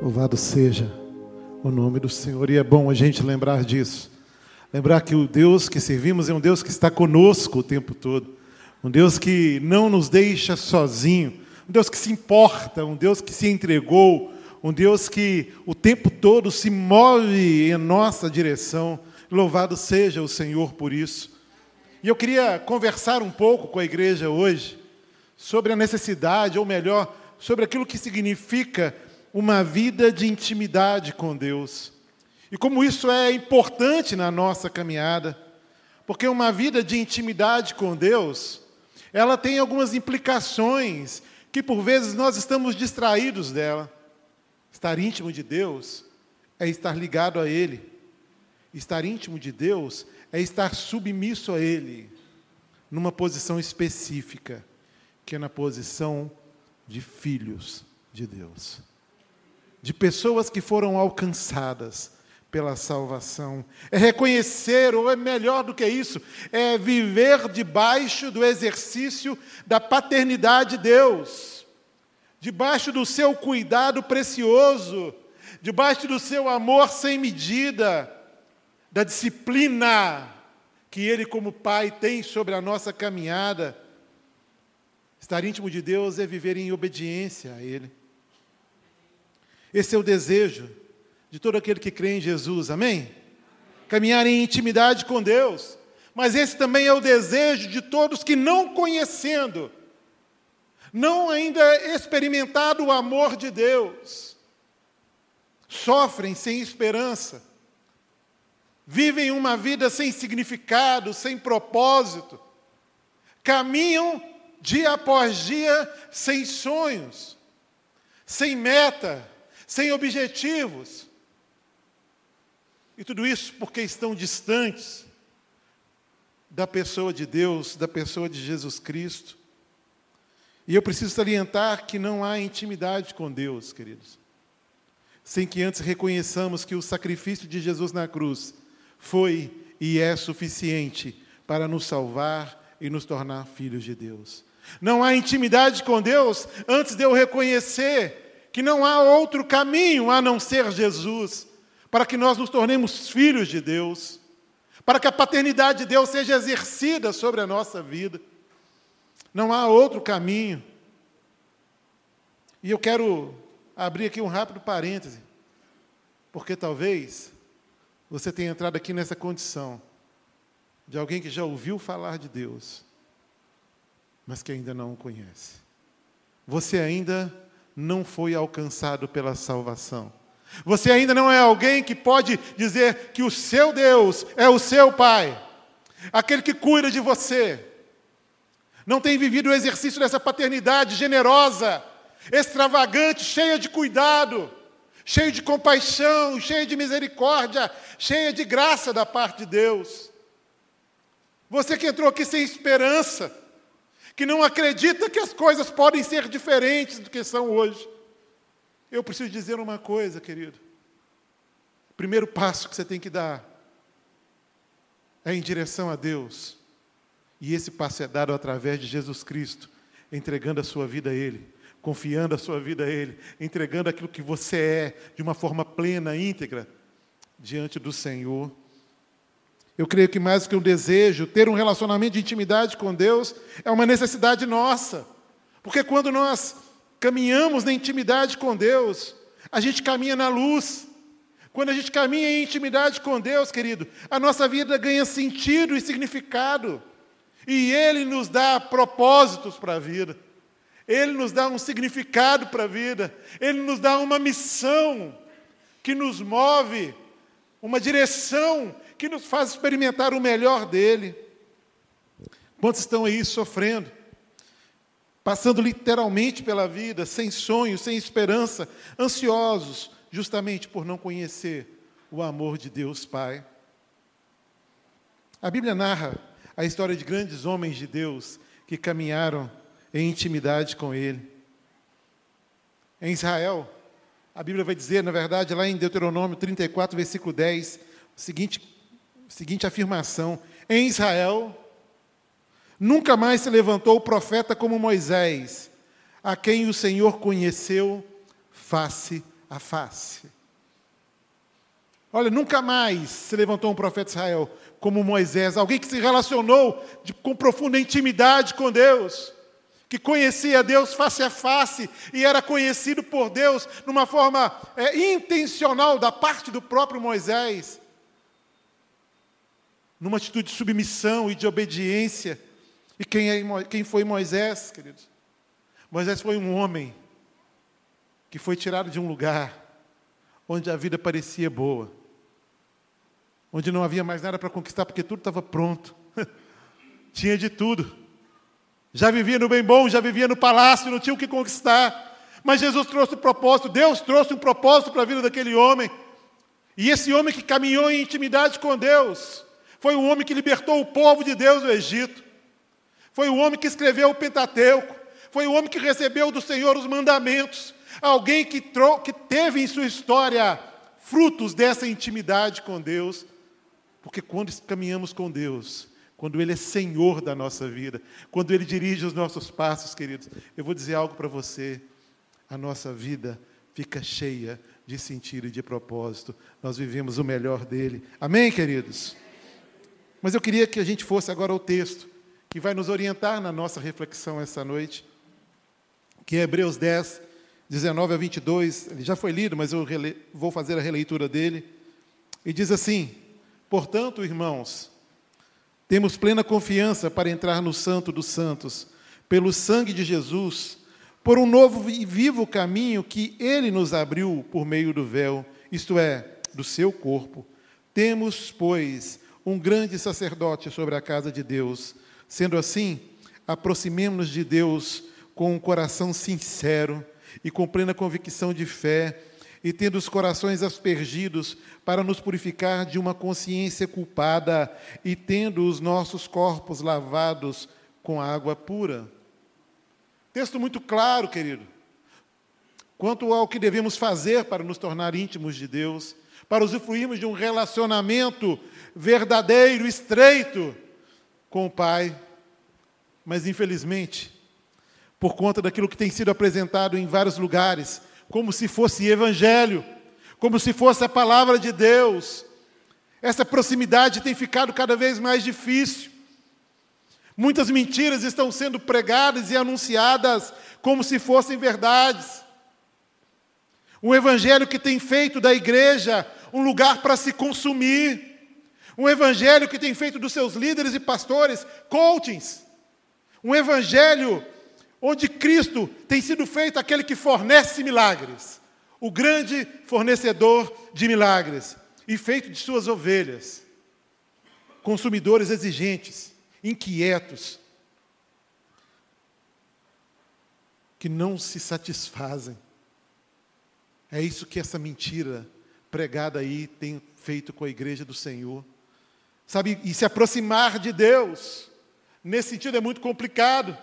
Louvado seja o nome do Senhor. E é bom a gente lembrar disso. Lembrar que o Deus que servimos é um Deus que está conosco o tempo todo. Um Deus que não nos deixa sozinho. Um Deus que se importa, um Deus que se entregou, um Deus que o tempo todo se move em nossa direção. Louvado seja o Senhor por isso. E eu queria conversar um pouco com a igreja hoje sobre a necessidade, ou melhor, sobre aquilo que significa uma vida de intimidade com Deus. E como isso é importante na nossa caminhada, porque uma vida de intimidade com Deus, ela tem algumas implicações que por vezes nós estamos distraídos dela. Estar íntimo de Deus é estar ligado a Ele. Estar íntimo de Deus é estar submisso a Ele, numa posição específica, que é na posição de filhos de Deus de pessoas que foram alcançadas pela salvação. É reconhecer, ou é melhor do que isso, é viver debaixo do exercício da paternidade de Deus, debaixo do seu cuidado precioso, debaixo do seu amor sem medida, da disciplina que Ele, como Pai, tem sobre a nossa caminhada. Estar íntimo de Deus é viver em obediência a Ele. Esse é o desejo de todo aquele que crê em Jesus, amém? Caminhar em intimidade com Deus. Mas esse também é o desejo de todos que não conhecendo, não ainda experimentado o amor de Deus, sofrem sem esperança, vivem uma vida sem significado, sem propósito, caminham dia após dia sem sonhos, sem meta, sem objetivos. E tudo isso porque estão distantes da pessoa de Deus, da pessoa de Jesus Cristo. E eu preciso salientar que não há intimidade com Deus, queridos, sem que antes reconheçamos que o sacrifício de Jesus na cruz foi e é suficiente para nos salvar e nos tornar filhos de Deus. Não há intimidade com Deus antes de eu reconhecer que não há outro caminho a não ser Jesus, para que nós nos tornemos filhos de Deus, para que a paternidade de Deus seja exercida sobre a nossa vida. Não há outro caminho. E eu quero abrir aqui um rápido parêntese, porque talvez você tenha entrado aqui nessa condição de alguém que já ouviu falar de Deus, mas que ainda não o conhece. Você ainda não foi alcançado pela salvação. Você ainda não é alguém que pode dizer que o seu Deus é o seu Pai, aquele que cuida de você. Não tem vivido o exercício dessa paternidade generosa, extravagante, cheia de cuidado, cheia de compaixão, cheia de misericórdia, cheia de graça da parte de Deus. Você que entrou aqui sem esperança, que não acredita que as coisas podem ser diferentes do que são hoje. Eu preciso dizer uma coisa, querido. O primeiro passo que você tem que dar é em direção a Deus. E esse passo é dado através de Jesus Cristo, entregando a sua vida a Ele, confiando a sua vida a Ele, entregando aquilo que você é de uma forma plena, íntegra, diante do Senhor. Eu creio que mais do que um desejo, ter um relacionamento de intimidade com Deus é uma necessidade nossa. Porque quando nós caminhamos na intimidade com Deus, a gente caminha na luz. Quando a gente caminha em intimidade com Deus, querido, a nossa vida ganha sentido e significado. E Ele nos dá propósitos para a vida. Ele nos dá um significado para a vida. Ele nos dá uma missão que nos move, uma direção que nos faz experimentar o melhor dele. Quantos estão aí sofrendo, passando literalmente pela vida, sem sonho, sem esperança, ansiosos, justamente por não conhecer o amor de Deus Pai? A Bíblia narra a história de grandes homens de Deus que caminharam em intimidade com Ele. Em Israel, a Bíblia vai dizer, na verdade, lá em Deuteronômio 34, versículo 10, o seguinte seguinte afirmação: em Israel nunca mais se levantou o profeta como Moisés, a quem o Senhor conheceu face a face. Olha, nunca mais se levantou um profeta de Israel como Moisés, alguém que se relacionou de, com profunda intimidade com Deus, que conhecia Deus face a face e era conhecido por Deus numa forma é, intencional da parte do próprio Moisés, numa atitude de submissão e de obediência. E quem, é, quem foi Moisés, queridos? Moisés foi um homem que foi tirado de um lugar onde a vida parecia boa, onde não havia mais nada para conquistar, porque tudo estava pronto, tinha de tudo. Já vivia no bem bom, já vivia no palácio, não tinha o que conquistar. Mas Jesus trouxe um propósito, Deus trouxe um propósito para a vida daquele homem. E esse homem que caminhou em intimidade com Deus, foi o homem que libertou o povo de Deus do Egito. Foi o homem que escreveu o Pentateuco. Foi o homem que recebeu do Senhor os mandamentos. Alguém que, que teve em sua história frutos dessa intimidade com Deus. Porque quando caminhamos com Deus, quando Ele é Senhor da nossa vida, quando Ele dirige os nossos passos, queridos, eu vou dizer algo para você: a nossa vida fica cheia de sentido e de propósito. Nós vivemos o melhor dele. Amém, queridos? Mas eu queria que a gente fosse agora ao texto que vai nos orientar na nossa reflexão essa noite, que é Hebreus 10, 19 a 22. Ele já foi lido, mas eu vou fazer a releitura dele. E diz assim: Portanto, irmãos, temos plena confiança para entrar no Santo dos Santos, pelo sangue de Jesus, por um novo e vivo caminho que ele nos abriu por meio do véu, isto é, do seu corpo. Temos, pois, um grande sacerdote sobre a casa de Deus. Sendo assim, aproximemos-nos de Deus com um coração sincero e com plena convicção de fé, e tendo os corações aspergidos para nos purificar de uma consciência culpada e tendo os nossos corpos lavados com água pura. Texto muito claro, querido, quanto ao que devemos fazer para nos tornar íntimos de Deus, para usufruirmos de um relacionamento verdadeiro, estreito com o Pai. Mas, infelizmente, por conta daquilo que tem sido apresentado em vários lugares, como se fosse evangelho, como se fosse a palavra de Deus, essa proximidade tem ficado cada vez mais difícil. Muitas mentiras estão sendo pregadas e anunciadas como se fossem verdades. Um evangelho que tem feito da igreja um lugar para se consumir. Um evangelho que tem feito dos seus líderes e pastores coachings. Um evangelho onde Cristo tem sido feito aquele que fornece milagres, o grande fornecedor de milagres, e feito de suas ovelhas, consumidores exigentes, inquietos, que não se satisfazem. É isso que essa mentira pregada aí tem feito com a igreja do Senhor. Sabe, e se aproximar de Deus, nesse sentido é muito complicado,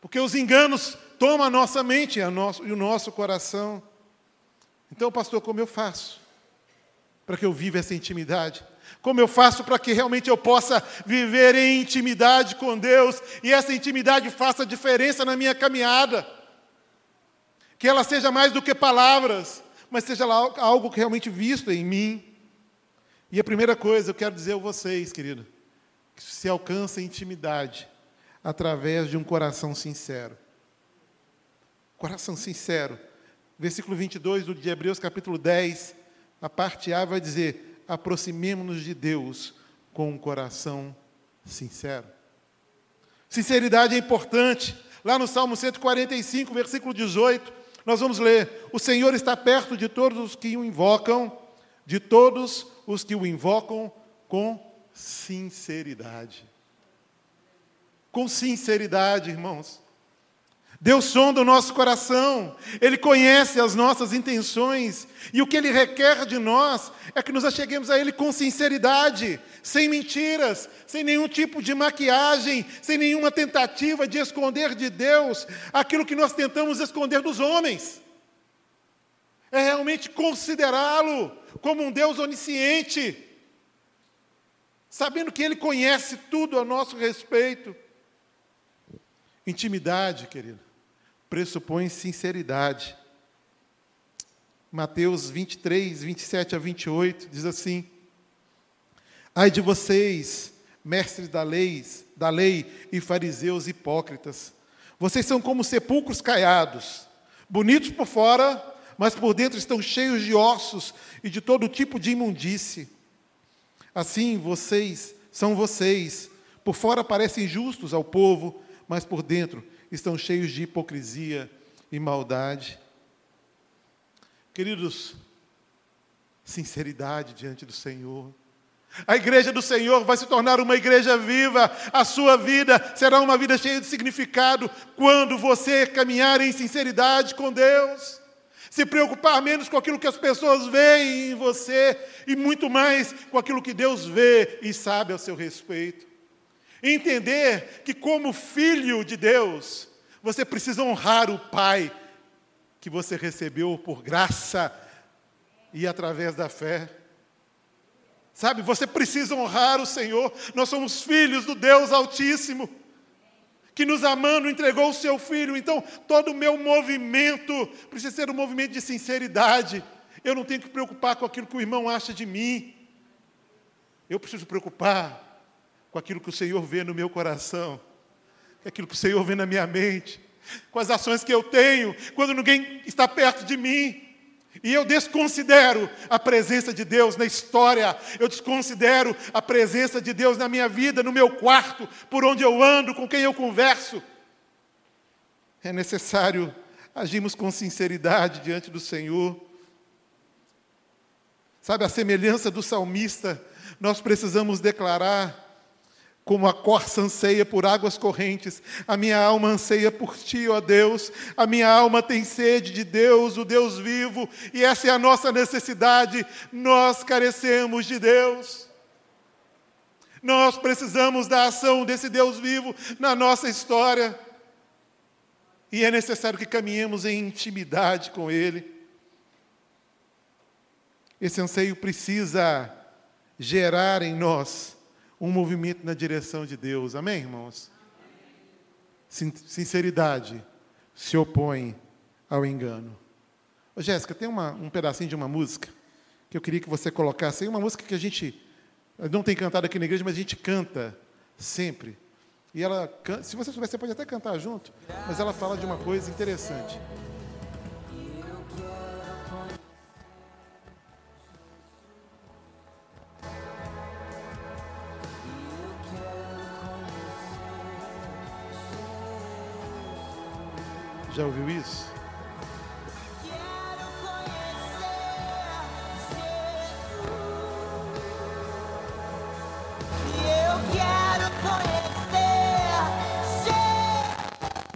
porque os enganos tomam a nossa mente e o nosso coração. Então, pastor, como eu faço para que eu viva essa intimidade? Como eu faço para que realmente eu possa viver em intimidade com Deus e essa intimidade faça diferença na minha caminhada? Que ela seja mais do que palavras, mas seja algo realmente visto em mim. E a primeira coisa, eu quero dizer a vocês, querido, que se alcança intimidade através de um coração sincero. Coração sincero. Versículo 22 do de Hebreus, capítulo 10, a parte A vai dizer: aproximemo-nos de Deus com um coração sincero. Sinceridade é importante. Lá no Salmo 145, versículo 18, nós vamos ler: O Senhor está perto de todos os que o invocam, de todos os que o invocam com sinceridade. Com sinceridade, irmãos. Deus sonda o nosso coração, Ele conhece as nossas intenções, e o que Ele requer de nós é que nos acheguemos a Ele com sinceridade, sem mentiras, sem nenhum tipo de maquiagem, sem nenhuma tentativa de esconder de Deus aquilo que nós tentamos esconder dos homens. É realmente considerá-lo como um Deus onisciente, sabendo que Ele conhece tudo a nosso respeito. Intimidade, querido, pressupõe sinceridade. Mateus 23, 27 a 28, diz assim: Ai de vocês, mestres da lei, da lei e fariseus hipócritas, vocês são como sepulcros caiados, bonitos por fora, mas por dentro estão cheios de ossos e de todo tipo de imundície. Assim, vocês são vocês, por fora parecem justos ao povo, mas por dentro estão cheios de hipocrisia e maldade. Queridos, sinceridade diante do Senhor. A igreja do Senhor vai se tornar uma igreja viva. A sua vida será uma vida cheia de significado quando você caminhar em sinceridade com Deus. Se preocupar menos com aquilo que as pessoas veem em você e muito mais com aquilo que Deus vê e sabe ao seu respeito. Entender que, como filho de Deus, você precisa honrar o Pai que você recebeu por graça e através da fé. Sabe, você precisa honrar o Senhor. Nós somos filhos do Deus Altíssimo, que nos amando entregou o seu filho. Então, todo o meu movimento precisa ser um movimento de sinceridade. Eu não tenho que preocupar com aquilo que o irmão acha de mim. Eu preciso preocupar com aquilo que o Senhor vê no meu coração, com aquilo que o Senhor vê na minha mente com as ações que eu tenho, quando ninguém está perto de mim. E eu desconsidero a presença de Deus na história, eu desconsidero a presença de Deus na minha vida, no meu quarto, por onde eu ando, com quem eu converso. É necessário agirmos com sinceridade diante do Senhor. Sabe, a semelhança do salmista, nós precisamos declarar como a corça anseia por águas correntes, a minha alma anseia por ti, ó Deus. A minha alma tem sede de Deus, o Deus vivo, e essa é a nossa necessidade. Nós carecemos de Deus. Nós precisamos da ação desse Deus vivo na nossa história. E é necessário que caminhemos em intimidade com Ele. Esse anseio precisa gerar em nós um movimento na direção de Deus. Amém, irmãos? Sinceridade se opõe ao engano. Ô, Jéssica, tem uma, um pedacinho de uma música que eu queria que você colocasse aí, uma música que a gente não tem cantado aqui na igreja, mas a gente canta sempre. E ela, se você souber, você pode até cantar junto, mas ela fala de uma coisa interessante. Já ouviu isso?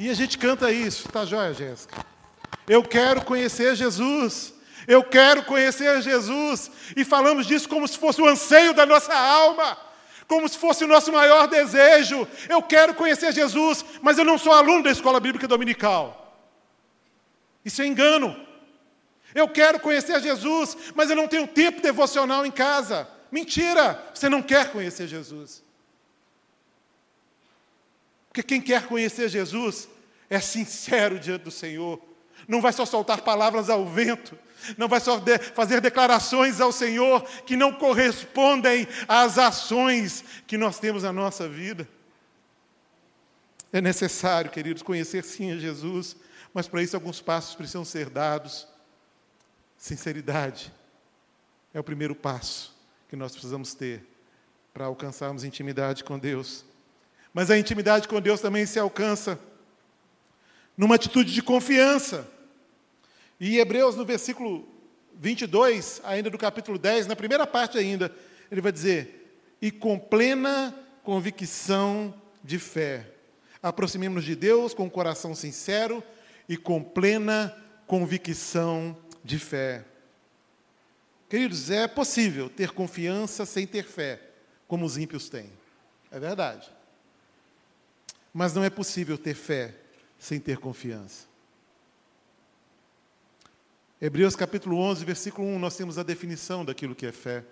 E a gente canta isso, tá joia, Jéssica? Eu quero conhecer Jesus. Eu quero conhecer Jesus. E falamos disso como se fosse o anseio da nossa alma, como se fosse o nosso maior desejo. Eu quero conhecer Jesus, mas eu não sou aluno da escola bíblica dominical. Isso é engano. Eu quero conhecer Jesus, mas eu não tenho tempo devocional em casa. Mentira! Você não quer conhecer Jesus. Porque quem quer conhecer Jesus é sincero diante do Senhor. Não vai só soltar palavras ao vento, não vai só de fazer declarações ao Senhor que não correspondem às ações que nós temos na nossa vida. É necessário, queridos, conhecer sim a Jesus, mas para isso alguns passos precisam ser dados. Sinceridade é o primeiro passo que nós precisamos ter para alcançarmos intimidade com Deus. Mas a intimidade com Deus também se alcança numa atitude de confiança. E Hebreus, no versículo 22, ainda do capítulo 10, na primeira parte ainda, ele vai dizer: E com plena convicção de fé, aproximemos-nos de Deus com um coração sincero e com plena convicção de fé. Queridos, é possível ter confiança sem ter fé, como os ímpios têm. É verdade. Mas não é possível ter fé sem ter confiança. Hebreus capítulo 11, versículo 1, nós temos a definição daquilo que é fé.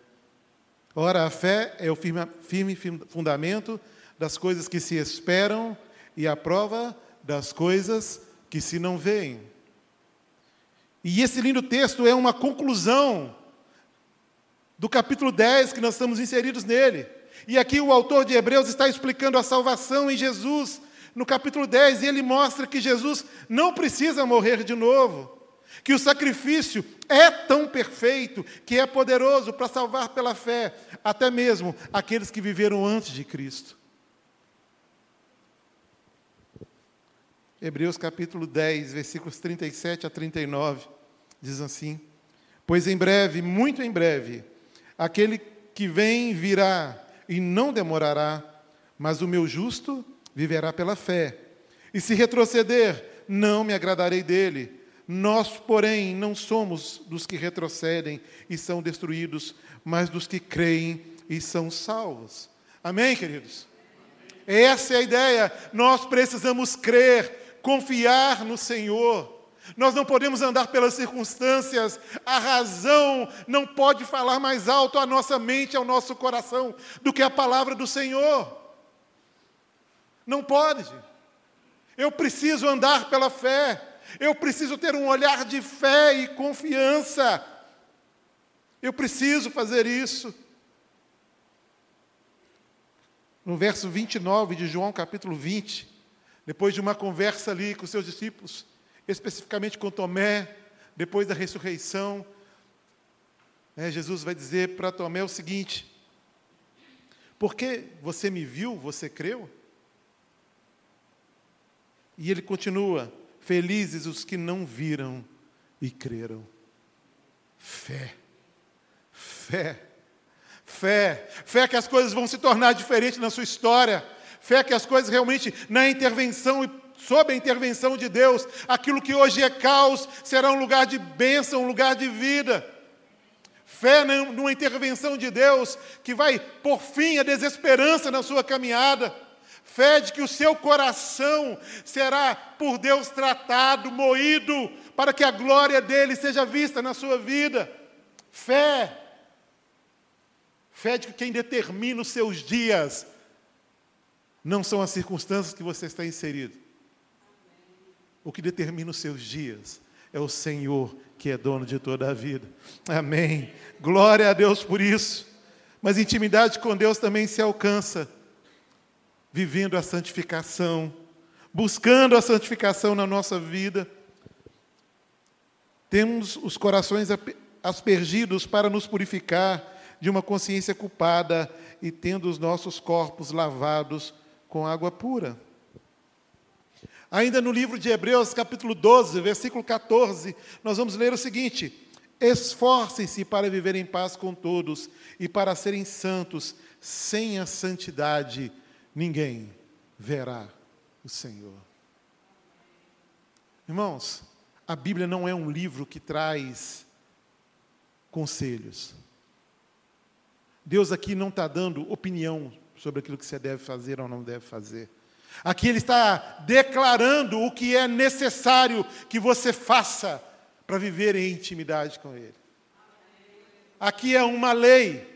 Ora, a fé é o firme, firme fundamento das coisas que se esperam e a prova das coisas que se não veem. E esse lindo texto é uma conclusão do capítulo 10 que nós estamos inseridos nele. E aqui o autor de Hebreus está explicando a salvação em Jesus, no capítulo 10, e ele mostra que Jesus não precisa morrer de novo, que o sacrifício é tão perfeito que é poderoso para salvar pela fé, até mesmo aqueles que viveram antes de Cristo. Hebreus capítulo 10, versículos 37 a 39, diz assim: Pois em breve, muito em breve, aquele que vem virá e não demorará, mas o meu justo viverá pela fé. E se retroceder, não me agradarei dele. Nós, porém, não somos dos que retrocedem e são destruídos, mas dos que creem e são salvos. Amém, queridos? Essa é a ideia. Nós precisamos crer confiar no Senhor. Nós não podemos andar pelas circunstâncias, a razão não pode falar mais alto à nossa mente, ao nosso coração, do que a palavra do Senhor. Não pode. Eu preciso andar pela fé, eu preciso ter um olhar de fé e confiança. Eu preciso fazer isso. No verso 29 de João, capítulo 20, depois de uma conversa ali com seus discípulos, especificamente com Tomé, depois da ressurreição, né, Jesus vai dizer para Tomé o seguinte: Porque você me viu, você creu? E ele continua: Felizes os que não viram e creram. Fé, fé, fé, fé que as coisas vão se tornar diferentes na sua história Fé que as coisas realmente, na intervenção e sob a intervenção de Deus, aquilo que hoje é caos será um lugar de bênção, um lugar de vida. Fé numa intervenção de Deus que vai por fim a desesperança na sua caminhada. Fé de que o seu coração será por Deus tratado, moído, para que a glória dele seja vista na sua vida. Fé. Fé de que quem determina os seus dias não são as circunstâncias que você está inserido. O que determina os seus dias é o Senhor que é dono de toda a vida. Amém. Glória a Deus por isso. Mas intimidade com Deus também se alcança vivendo a santificação, buscando a santificação na nossa vida. Temos os corações aspergidos para nos purificar de uma consciência culpada e tendo os nossos corpos lavados com água pura. Ainda no livro de Hebreus, capítulo 12, versículo 14, nós vamos ler o seguinte: Esforcem-se para viver em paz com todos e para serem santos, sem a santidade ninguém verá o Senhor. Irmãos, a Bíblia não é um livro que traz conselhos. Deus aqui não está dando opinião sobre aquilo que você deve fazer ou não deve fazer. Aqui ele está declarando o que é necessário que você faça para viver em intimidade com Ele. Aqui é uma lei,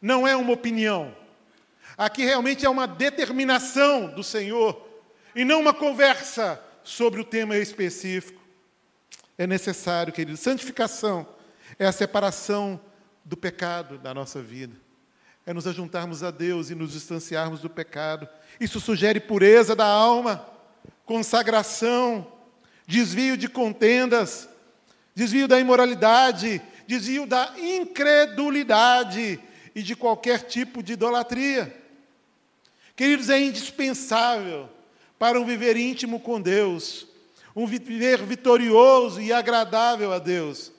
não é uma opinião. Aqui realmente é uma determinação do Senhor e não uma conversa sobre o tema específico. É necessário, querido. Santificação é a separação do pecado da nossa vida é nos ajuntarmos a Deus e nos distanciarmos do pecado. Isso sugere pureza da alma, consagração, desvio de contendas, desvio da imoralidade, desvio da incredulidade e de qualquer tipo de idolatria. Queridos, é indispensável para um viver íntimo com Deus, um viver vitorioso e agradável a Deus,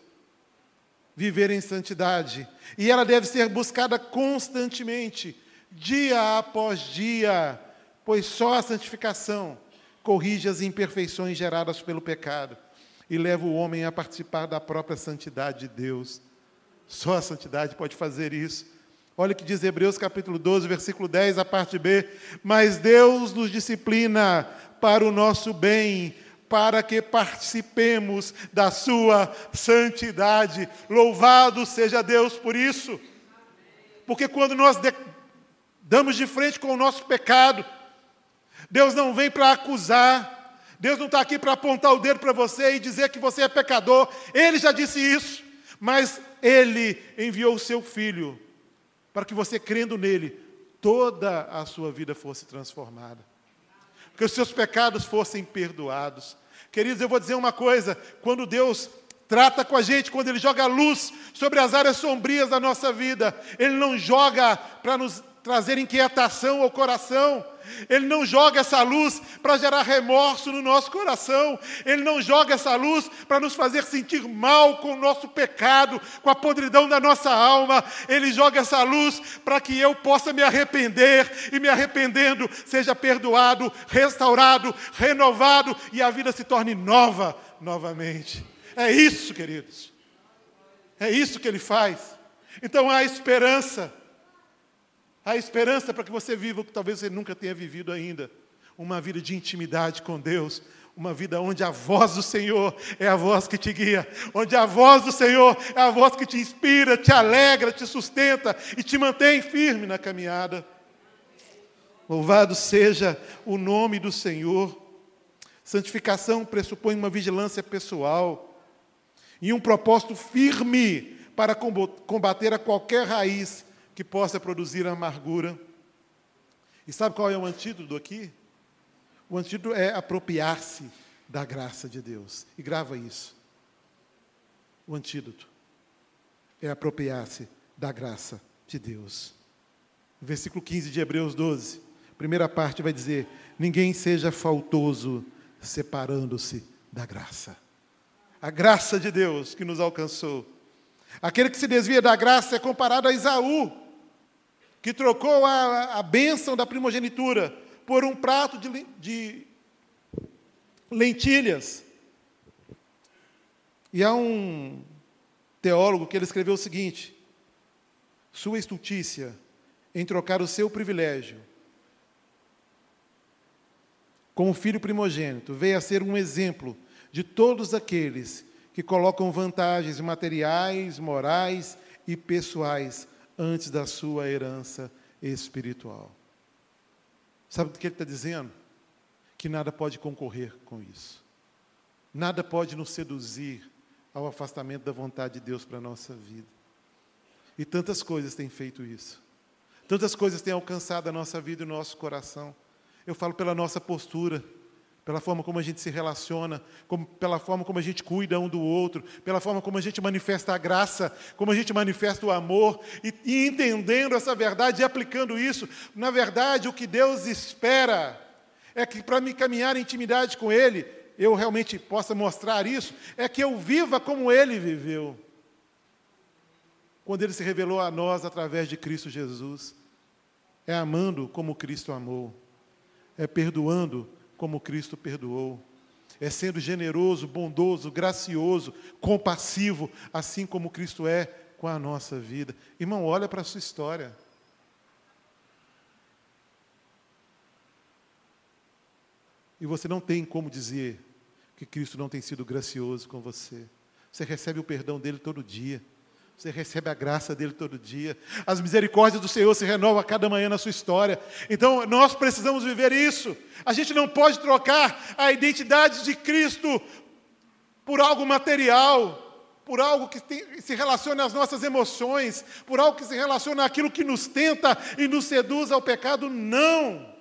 viver em santidade. E ela deve ser buscada constantemente, dia após dia, pois só a santificação corrige as imperfeições geradas pelo pecado e leva o homem a participar da própria santidade de Deus. Só a santidade pode fazer isso. Olha o que diz Hebreus capítulo 12, versículo 10, a parte B. Mas Deus nos disciplina para o nosso bem, para que participemos da sua santidade. Louvado seja Deus por isso. Porque quando nós de, damos de frente com o nosso pecado, Deus não vem para acusar, Deus não está aqui para apontar o dedo para você e dizer que você é pecador. Ele já disse isso. Mas Ele enviou o seu Filho para que você, crendo nele, toda a sua vida fosse transformada. Que os seus pecados fossem perdoados. Queridos, eu vou dizer uma coisa: quando Deus trata com a gente, quando Ele joga luz sobre as áreas sombrias da nossa vida, Ele não joga para nos trazer inquietação ao coração. Ele não joga essa luz para gerar remorso no nosso coração. Ele não joga essa luz para nos fazer sentir mal com o nosso pecado, com a podridão da nossa alma. Ele joga essa luz para que eu possa me arrepender e, me arrependendo, seja perdoado, restaurado, renovado e a vida se torne nova novamente. É isso, queridos. É isso que ele faz. Então há esperança. Há esperança para que você viva o que talvez você nunca tenha vivido ainda. Uma vida de intimidade com Deus, uma vida onde a voz do Senhor é a voz que te guia, onde a voz do Senhor é a voz que te inspira, te alegra, te sustenta e te mantém firme na caminhada. Louvado seja o nome do Senhor. Santificação pressupõe uma vigilância pessoal e um propósito firme para combater a qualquer raiz que possa produzir amargura. E sabe qual é o antídoto aqui? O antídoto é apropriar-se da graça de Deus. E grava isso. O antídoto é apropriar-se da graça de Deus. Versículo 15 de Hebreus 12. Primeira parte vai dizer: Ninguém seja faltoso separando-se da graça. A graça de Deus que nos alcançou. Aquele que se desvia da graça é comparado a Isaú, que trocou a, a bênção da primogenitura por um prato de, de lentilhas. E há um teólogo que ele escreveu o seguinte: sua estultícia em trocar o seu privilégio como filho primogênito veio a ser um exemplo de todos aqueles que colocam vantagens materiais, morais e pessoais antes da sua herança espiritual. Sabe o que ele está dizendo? Que nada pode concorrer com isso. Nada pode nos seduzir ao afastamento da vontade de Deus para a nossa vida. E tantas coisas têm feito isso. Tantas coisas têm alcançado a nossa vida e o nosso coração. Eu falo pela nossa postura pela forma como a gente se relaciona, como, pela forma como a gente cuida um do outro, pela forma como a gente manifesta a graça, como a gente manifesta o amor, e, e entendendo essa verdade e aplicando isso. Na verdade, o que Deus espera é que para me caminhar em intimidade com Ele, eu realmente possa mostrar isso, é que eu viva como Ele viveu. Quando Ele se revelou a nós através de Cristo Jesus. É amando como Cristo amou, é perdoando como Cristo perdoou. É sendo generoso, bondoso, gracioso, compassivo, assim como Cristo é com a nossa vida. Irmão, olha para a sua história. E você não tem como dizer que Cristo não tem sido gracioso com você. Você recebe o perdão dele todo dia. Você recebe a graça dele todo dia. As misericórdias do Senhor se renovam a cada manhã na sua história. Então, nós precisamos viver isso. A gente não pode trocar a identidade de Cristo por algo material, por algo que tem, se relaciona às nossas emoções, por algo que se relaciona àquilo que nos tenta e nos seduz ao pecado. Não!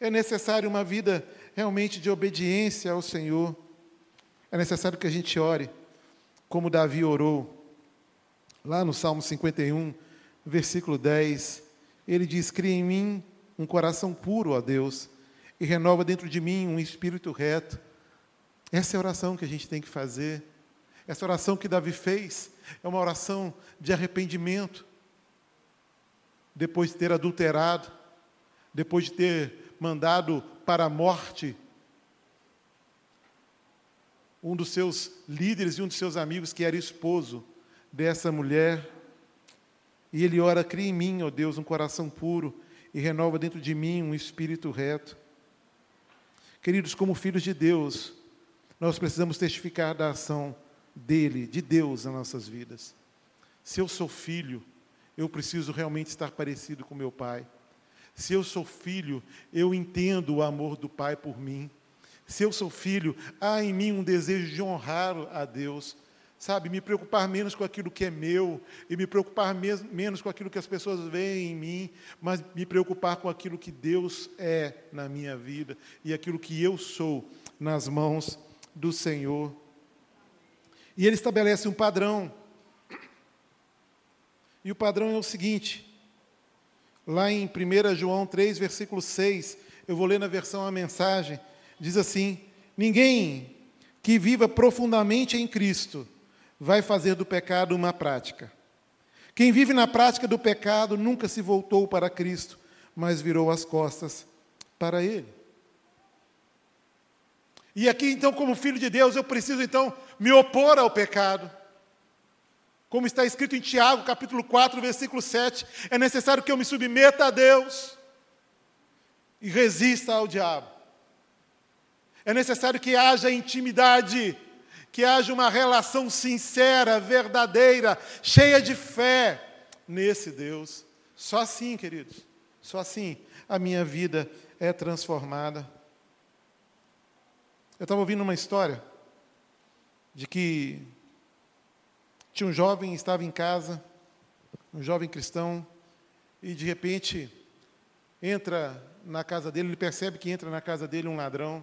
É necessário uma vida realmente de obediência ao Senhor. É necessário que a gente ore, como Davi orou. Lá no Salmo 51, versículo 10, ele diz: Cria em mim um coração puro, ó Deus, e renova dentro de mim um espírito reto. Essa é a oração que a gente tem que fazer. Essa oração que Davi fez é uma oração de arrependimento. Depois de ter adulterado, depois de ter mandado para a morte um dos seus líderes e um dos seus amigos que era esposo dessa mulher. E ele ora: cria em mim, ó Deus, um coração puro e renova dentro de mim um espírito reto. Queridos, como filhos de Deus, nós precisamos testificar da ação dele, de Deus nas nossas vidas. Se eu sou filho, eu preciso realmente estar parecido com meu pai. Se eu sou filho, eu entendo o amor do pai por mim. Se eu sou filho, há em mim um desejo de honrar a Deus. Sabe, me preocupar menos com aquilo que é meu e me preocupar menos com aquilo que as pessoas veem em mim, mas me preocupar com aquilo que Deus é na minha vida e aquilo que eu sou nas mãos do Senhor. E ele estabelece um padrão. E o padrão é o seguinte: lá em 1 João 3, versículo 6, eu vou ler na versão a mensagem, diz assim: Ninguém que viva profundamente em Cristo vai fazer do pecado uma prática. Quem vive na prática do pecado nunca se voltou para Cristo, mas virou as costas para Ele. E aqui, então, como filho de Deus, eu preciso, então, me opor ao pecado. Como está escrito em Tiago, capítulo 4, versículo 7, é necessário que eu me submeta a Deus e resista ao diabo. É necessário que haja intimidade que haja uma relação sincera, verdadeira, cheia de fé nesse Deus. Só assim, queridos, só assim a minha vida é transformada. Eu estava ouvindo uma história de que tinha um jovem estava em casa, um jovem cristão, e de repente entra na casa dele, ele percebe que entra na casa dele um ladrão.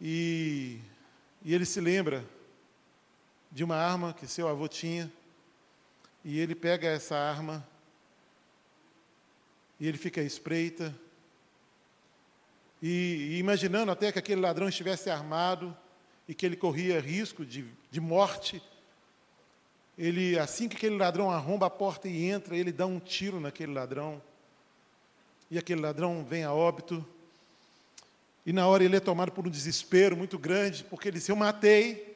E e ele se lembra de uma arma que seu avô tinha, e ele pega essa arma, e ele fica à espreita, e, e, imaginando até que aquele ladrão estivesse armado e que ele corria risco de, de morte, ele, assim que aquele ladrão arromba a porta e entra, ele dá um tiro naquele ladrão, e aquele ladrão vem a óbito, e na hora ele é tomado por um desespero muito grande, porque ele disse: Eu matei.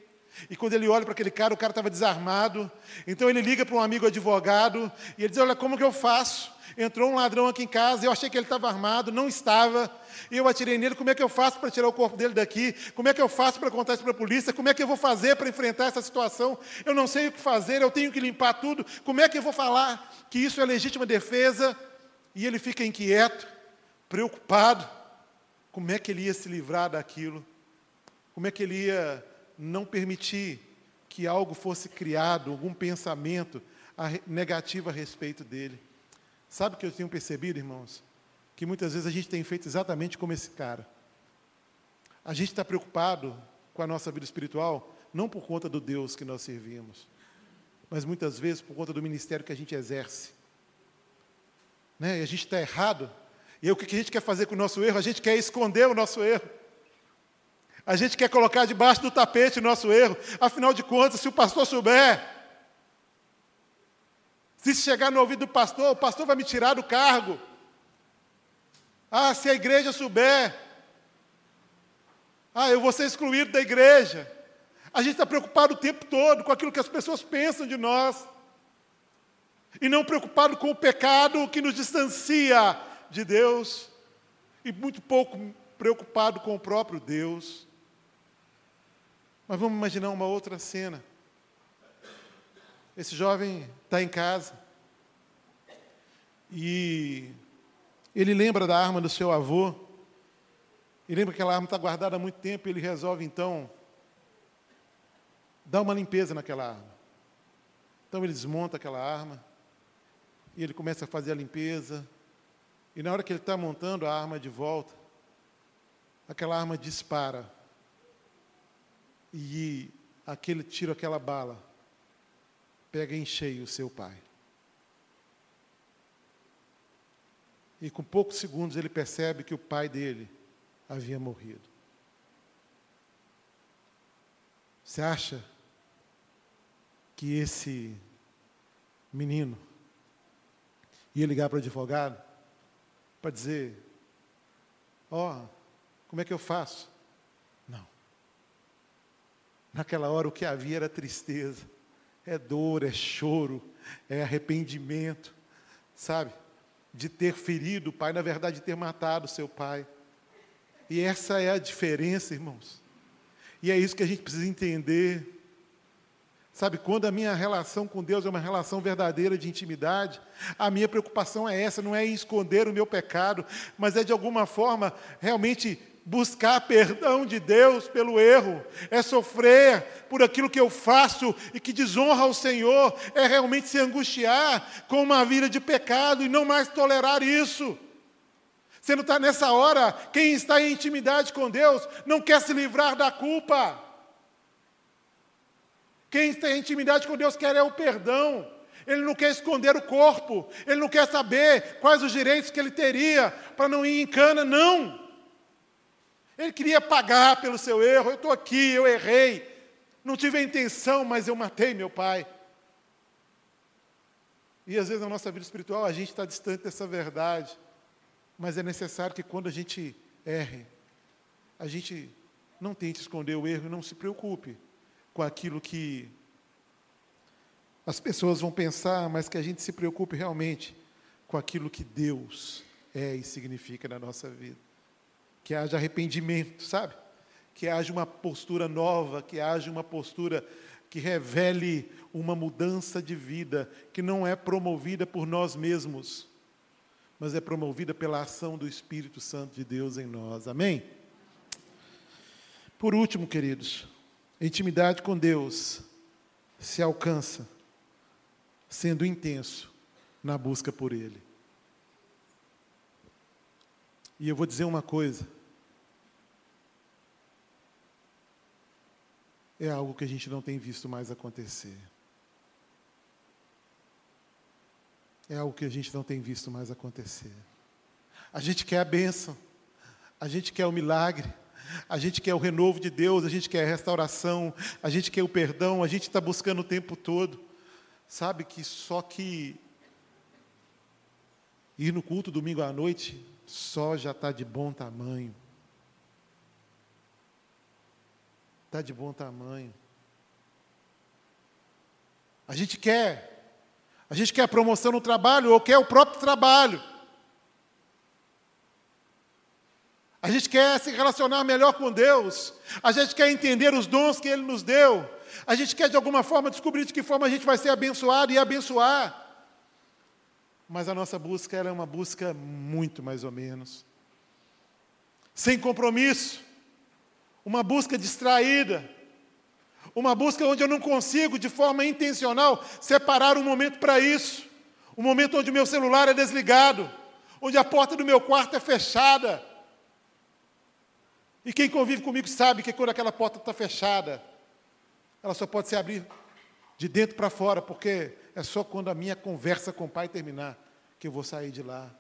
E quando ele olha para aquele cara, o cara estava desarmado. Então ele liga para um amigo advogado e ele diz: Olha, como que eu faço? Entrou um ladrão aqui em casa, eu achei que ele estava armado, não estava. E eu atirei nele, como é que eu faço para tirar o corpo dele daqui? Como é que eu faço para contar isso para a polícia? Como é que eu vou fazer para enfrentar essa situação? Eu não sei o que fazer, eu tenho que limpar tudo. Como é que eu vou falar que isso é legítima defesa? E ele fica inquieto, preocupado. Como é que ele ia se livrar daquilo? Como é que ele ia não permitir que algo fosse criado, algum pensamento negativo a respeito dele? Sabe o que eu tenho percebido, irmãos? Que muitas vezes a gente tem feito exatamente como esse cara. A gente está preocupado com a nossa vida espiritual, não por conta do Deus que nós servimos, mas muitas vezes por conta do ministério que a gente exerce. Né? E a gente está errado e o que a gente quer fazer com o nosso erro? A gente quer esconder o nosso erro. A gente quer colocar debaixo do tapete o nosso erro. Afinal de contas, se o pastor souber, se chegar no ouvido do pastor, o pastor vai me tirar do cargo. Ah, se a igreja souber, ah, eu vou ser excluído da igreja. A gente está preocupado o tempo todo com aquilo que as pessoas pensam de nós. E não preocupado com o pecado que nos distancia de Deus e muito pouco preocupado com o próprio Deus. Mas vamos imaginar uma outra cena. Esse jovem está em casa e ele lembra da arma do seu avô. E lembra que aquela arma está guardada há muito tempo e ele resolve então dar uma limpeza naquela arma. Então ele desmonta aquela arma e ele começa a fazer a limpeza e na hora que ele está montando a arma de volta, aquela arma dispara. E aquele tiro, aquela bala, pega em cheio o seu pai. E com poucos segundos ele percebe que o pai dele havia morrido. Você acha que esse menino ia ligar para o advogado? Para dizer: Ó, oh, como é que eu faço? Não. Naquela hora o que havia era tristeza, é dor, é choro, é arrependimento, sabe? De ter ferido o pai, na verdade, de ter matado seu pai. E essa é a diferença, irmãos. E é isso que a gente precisa entender. Sabe, quando a minha relação com Deus é uma relação verdadeira de intimidade, a minha preocupação é essa, não é esconder o meu pecado, mas é de alguma forma realmente buscar perdão de Deus pelo erro, é sofrer por aquilo que eu faço e que desonra ao Senhor, é realmente se angustiar com uma vida de pecado e não mais tolerar isso. Você não está nessa hora, quem está em intimidade com Deus não quer se livrar da culpa. Quem está em intimidade com Deus quer é o perdão. Ele não quer esconder o corpo, ele não quer saber quais os direitos que ele teria para não ir em cana, não. Ele queria pagar pelo seu erro. Eu estou aqui, eu errei. Não tive a intenção, mas eu matei meu pai. E às vezes na nossa vida espiritual a gente está distante dessa verdade. Mas é necessário que quando a gente erre, a gente não tente esconder o erro e não se preocupe com aquilo que as pessoas vão pensar, mas que a gente se preocupe realmente com aquilo que Deus é e significa na nossa vida que haja arrependimento, sabe? Que haja uma postura nova, que haja uma postura que revele uma mudança de vida, que não é promovida por nós mesmos, mas é promovida pela ação do Espírito Santo de Deus em nós. Amém? Por último, queridos, a intimidade com Deus se alcança sendo intenso na busca por Ele. E eu vou dizer uma coisa: é algo que a gente não tem visto mais acontecer. É algo que a gente não tem visto mais acontecer. A gente quer a bênção, a gente quer o milagre, a gente quer o renovo de Deus, a gente quer a restauração, a gente quer o perdão, a gente está buscando o tempo todo. Sabe que só que ir no culto domingo à noite só já está de bom tamanho. está de bom tamanho. A gente quer, a gente quer a promoção no trabalho ou quer o próprio trabalho. A gente quer se relacionar melhor com Deus. A gente quer entender os dons que Ele nos deu. A gente quer, de alguma forma, descobrir de que forma a gente vai ser abençoado e abençoar. Mas a nossa busca é uma busca muito mais ou menos. Sem compromisso uma busca distraída, uma busca onde eu não consigo, de forma intencional, separar um momento para isso, um momento onde o meu celular é desligado, onde a porta do meu quarto é fechada. E quem convive comigo sabe que quando aquela porta está fechada, ela só pode se abrir de dentro para fora, porque é só quando a minha conversa com o pai terminar que eu vou sair de lá.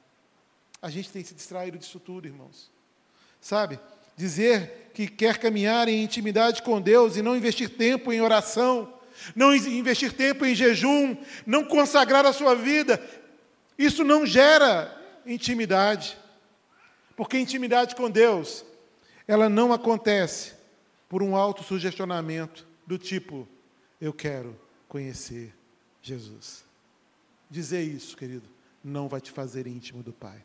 A gente tem se distraído disso tudo, irmãos. Sabe? dizer que quer caminhar em intimidade com Deus e não investir tempo em oração, não investir tempo em jejum, não consagrar a sua vida, isso não gera intimidade. Porque intimidade com Deus, ela não acontece por um autossugestionamento do tipo, eu quero conhecer Jesus. Dizer isso, querido, não vai te fazer íntimo do Pai.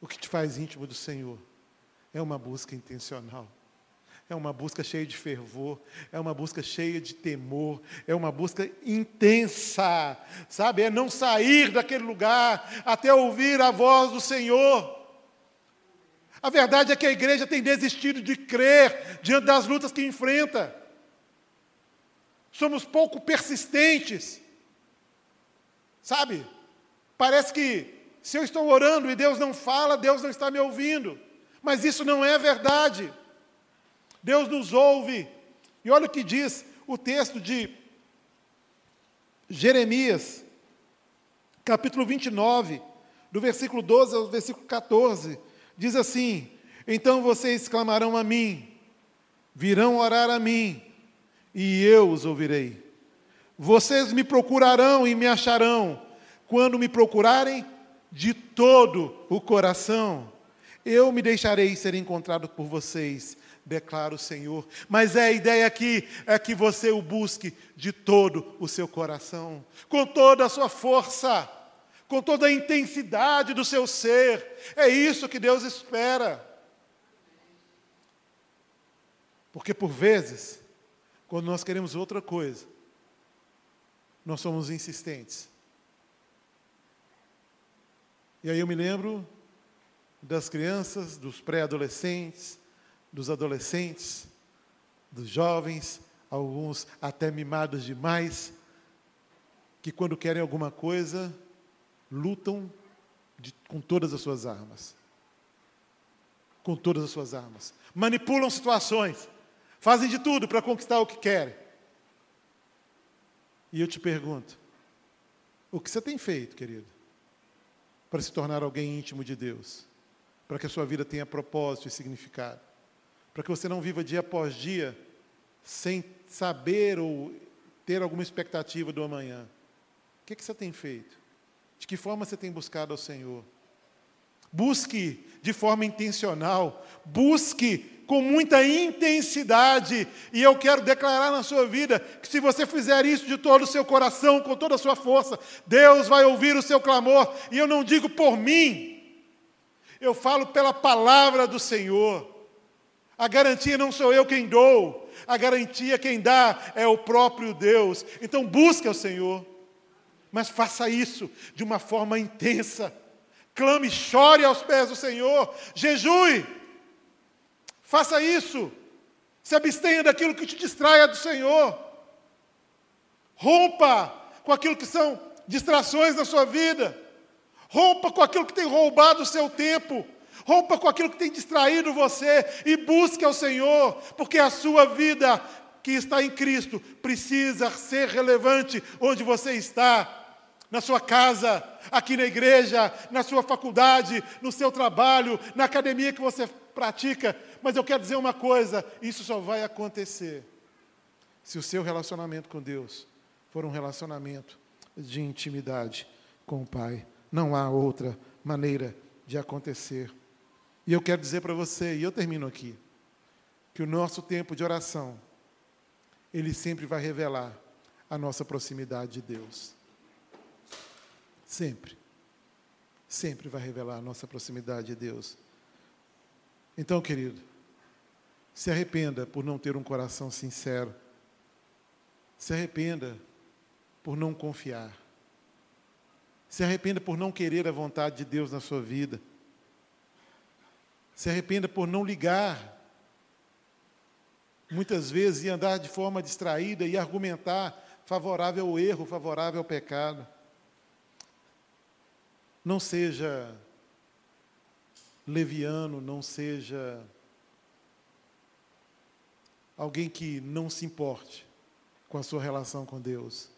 O que te faz íntimo do Senhor é uma busca intencional. É uma busca cheia de fervor, é uma busca cheia de temor, é uma busca intensa, sabe? É não sair daquele lugar até ouvir a voz do Senhor. A verdade é que a igreja tem desistido de crer diante das lutas que enfrenta. Somos pouco persistentes, sabe? Parece que se eu estou orando e Deus não fala, Deus não está me ouvindo. Mas isso não é verdade. Deus nos ouve. E olha o que diz o texto de Jeremias, capítulo 29, do versículo 12 ao versículo 14. Diz assim: Então vocês clamarão a mim, virão orar a mim, e eu os ouvirei. Vocês me procurarão e me acharão, quando me procurarem de todo o coração. Eu me deixarei ser encontrado por vocês, declara o Senhor. Mas é a ideia aqui é que você o busque de todo o seu coração, com toda a sua força, com toda a intensidade do seu ser. É isso que Deus espera. Porque por vezes, quando nós queremos outra coisa, nós somos insistentes. E aí eu me lembro das crianças, dos pré-adolescentes, dos adolescentes, dos jovens, alguns até mimados demais, que quando querem alguma coisa, lutam de, com todas as suas armas. Com todas as suas armas. Manipulam situações. Fazem de tudo para conquistar o que querem. E eu te pergunto: o que você tem feito, querido, para se tornar alguém íntimo de Deus? Para que a sua vida tenha propósito e significado? Para que você não viva dia após dia sem saber ou ter alguma expectativa do amanhã? O que, que você tem feito? De que forma você tem buscado ao Senhor? Busque de forma intencional, busque com muita intensidade, e eu quero declarar na sua vida que se você fizer isso de todo o seu coração, com toda a sua força, Deus vai ouvir o seu clamor, e eu não digo por mim, eu falo pela palavra do Senhor. A garantia não sou eu quem dou, a garantia quem dá é o próprio Deus. Então busque ao Senhor, mas faça isso de uma forma intensa. Clame, chore aos pés do Senhor, jejue Faça isso. Se abstenha daquilo que te distraia do Senhor. Rompa com aquilo que são distrações na sua vida. Rompa com aquilo que tem roubado o seu tempo. Rompa com aquilo que tem distraído você e busque ao Senhor, porque a sua vida que está em Cristo precisa ser relevante onde você está na sua casa, aqui na igreja, na sua faculdade, no seu trabalho, na academia que você pratica. Mas eu quero dizer uma coisa: isso só vai acontecer se o seu relacionamento com Deus for um relacionamento de intimidade com o Pai. Não há outra maneira de acontecer. E eu quero dizer para você, e eu termino aqui, que o nosso tempo de oração, ele sempre vai revelar a nossa proximidade de Deus. Sempre. Sempre vai revelar a nossa proximidade de Deus. Então, querido, se arrependa por não ter um coração sincero. Se arrependa por não confiar. Se arrependa por não querer a vontade de Deus na sua vida. Se arrependa por não ligar. Muitas vezes e andar de forma distraída e argumentar favorável ao erro, favorável ao pecado. Não seja leviano, não seja alguém que não se importe com a sua relação com Deus.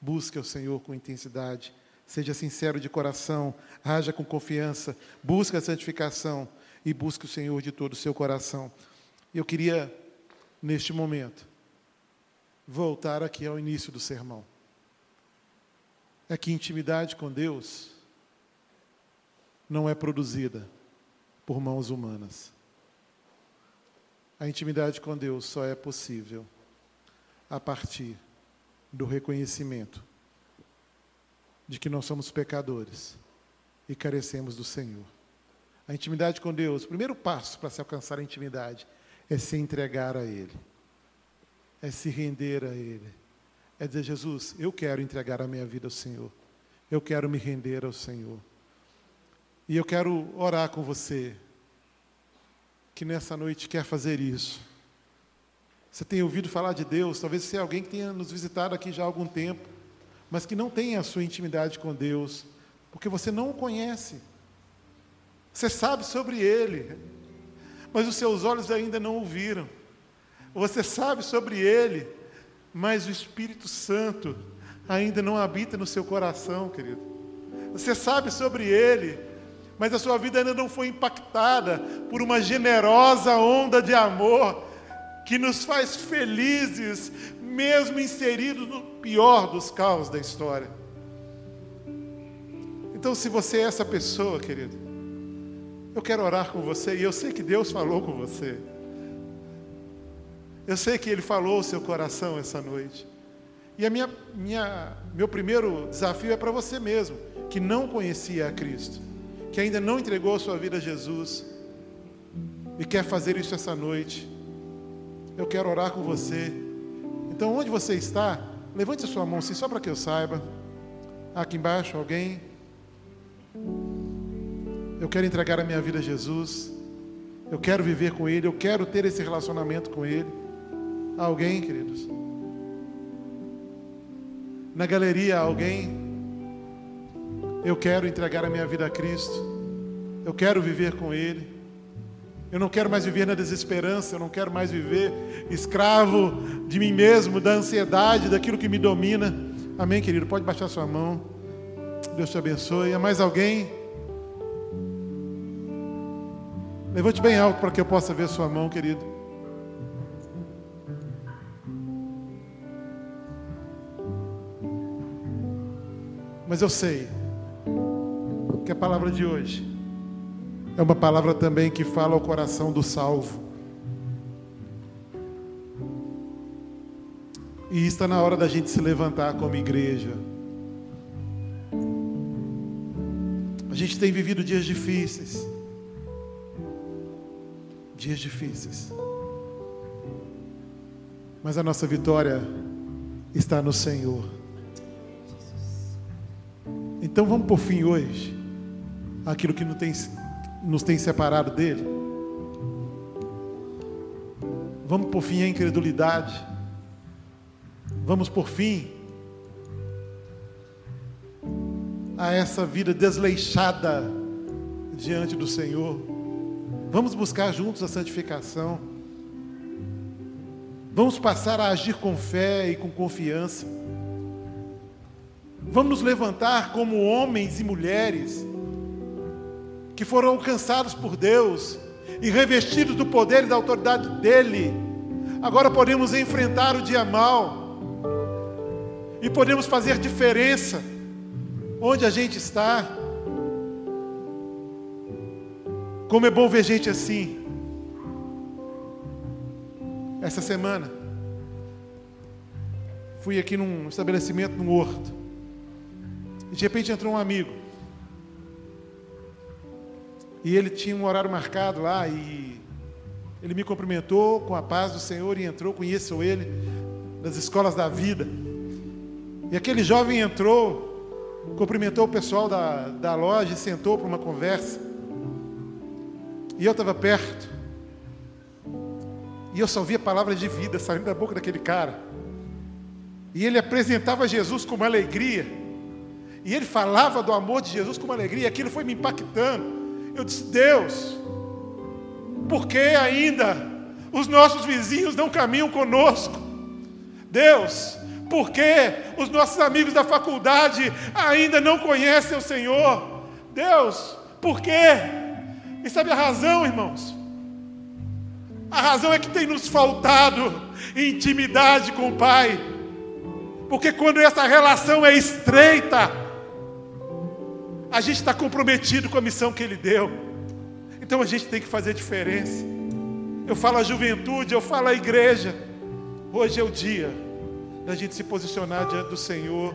Busque o Senhor com intensidade, seja sincero de coração, haja com confiança, busque a santificação e busque o Senhor de todo o seu coração. Eu queria, neste momento, voltar aqui ao início do sermão. É que intimidade com Deus não é produzida por mãos humanas. A intimidade com Deus só é possível a partir do reconhecimento de que nós somos pecadores e carecemos do Senhor. A intimidade com Deus, o primeiro passo para se alcançar a intimidade é se entregar a Ele, é se render a Ele, é dizer: Jesus, eu quero entregar a minha vida ao Senhor, eu quero me render ao Senhor. E eu quero orar com você, que nessa noite quer fazer isso. Você tem ouvido falar de Deus, talvez você é alguém que tenha nos visitado aqui já há algum tempo, mas que não tem a sua intimidade com Deus, porque você não o conhece. Você sabe sobre Ele, mas os seus olhos ainda não o viram. Você sabe sobre Ele, mas o Espírito Santo ainda não habita no seu coração, querido. Você sabe sobre Ele, mas a sua vida ainda não foi impactada por uma generosa onda de amor que nos faz felizes, mesmo inseridos no pior dos caos da história. Então, se você é essa pessoa, querido, eu quero orar com você e eu sei que Deus falou com você. Eu sei que Ele falou o seu coração essa noite. E a minha, minha, meu primeiro desafio é para você mesmo, que não conhecia a Cristo que ainda não entregou a sua vida a Jesus e quer fazer isso essa noite, eu quero orar com você. Então, onde você está, levante a sua mão assim, só para que eu saiba. Aqui embaixo, alguém? Eu quero entregar a minha vida a Jesus. Eu quero viver com Ele. Eu quero ter esse relacionamento com Ele. Alguém, queridos? Na galeria, alguém? Eu quero entregar a minha vida a Cristo. Eu quero viver com Ele. Eu não quero mais viver na desesperança, eu não quero mais viver escravo de mim mesmo, da ansiedade, daquilo que me domina. Amém, querido? Pode baixar sua mão. Deus te abençoe. Há mais alguém? Levante bem alto para que eu possa ver sua mão, querido. Mas eu sei que a palavra de hoje é uma palavra também que fala ao coração do salvo. E está na hora da gente se levantar como igreja. A gente tem vivido dias difíceis. Dias difíceis. Mas a nossa vitória está no Senhor. Então vamos por fim hoje aquilo que não tem nos tem separado dele. Vamos por fim a incredulidade. Vamos por fim a essa vida desleixada diante do Senhor. Vamos buscar juntos a santificação. Vamos passar a agir com fé e com confiança. Vamos nos levantar como homens e mulheres que foram alcançados por Deus e revestidos do poder e da autoridade dEle, agora podemos enfrentar o dia mal e podemos fazer diferença onde a gente está. Como é bom ver gente assim. Essa semana, fui aqui num estabelecimento, num horto. E de repente entrou um amigo. E ele tinha um horário marcado lá e ele me cumprimentou com a paz do Senhor e entrou, conheço ele das escolas da vida. E aquele jovem entrou, cumprimentou o pessoal da, da loja e sentou para uma conversa. E eu estava perto. E eu só via palavras de vida saindo da boca daquele cara. E ele apresentava Jesus com uma alegria. E ele falava do amor de Jesus com uma alegria. E aquilo foi me impactando. Eu disse: Deus, por que ainda os nossos vizinhos não caminham conosco? Deus, por que os nossos amigos da faculdade ainda não conhecem o Senhor? Deus, por quê? E sabe a razão, irmãos? A razão é que tem nos faltado intimidade com o Pai. Porque quando essa relação é estreita, a gente está comprometido com a missão que Ele deu. Então a gente tem que fazer diferença. Eu falo a juventude, eu falo a igreja. Hoje é o dia da gente se posicionar diante do Senhor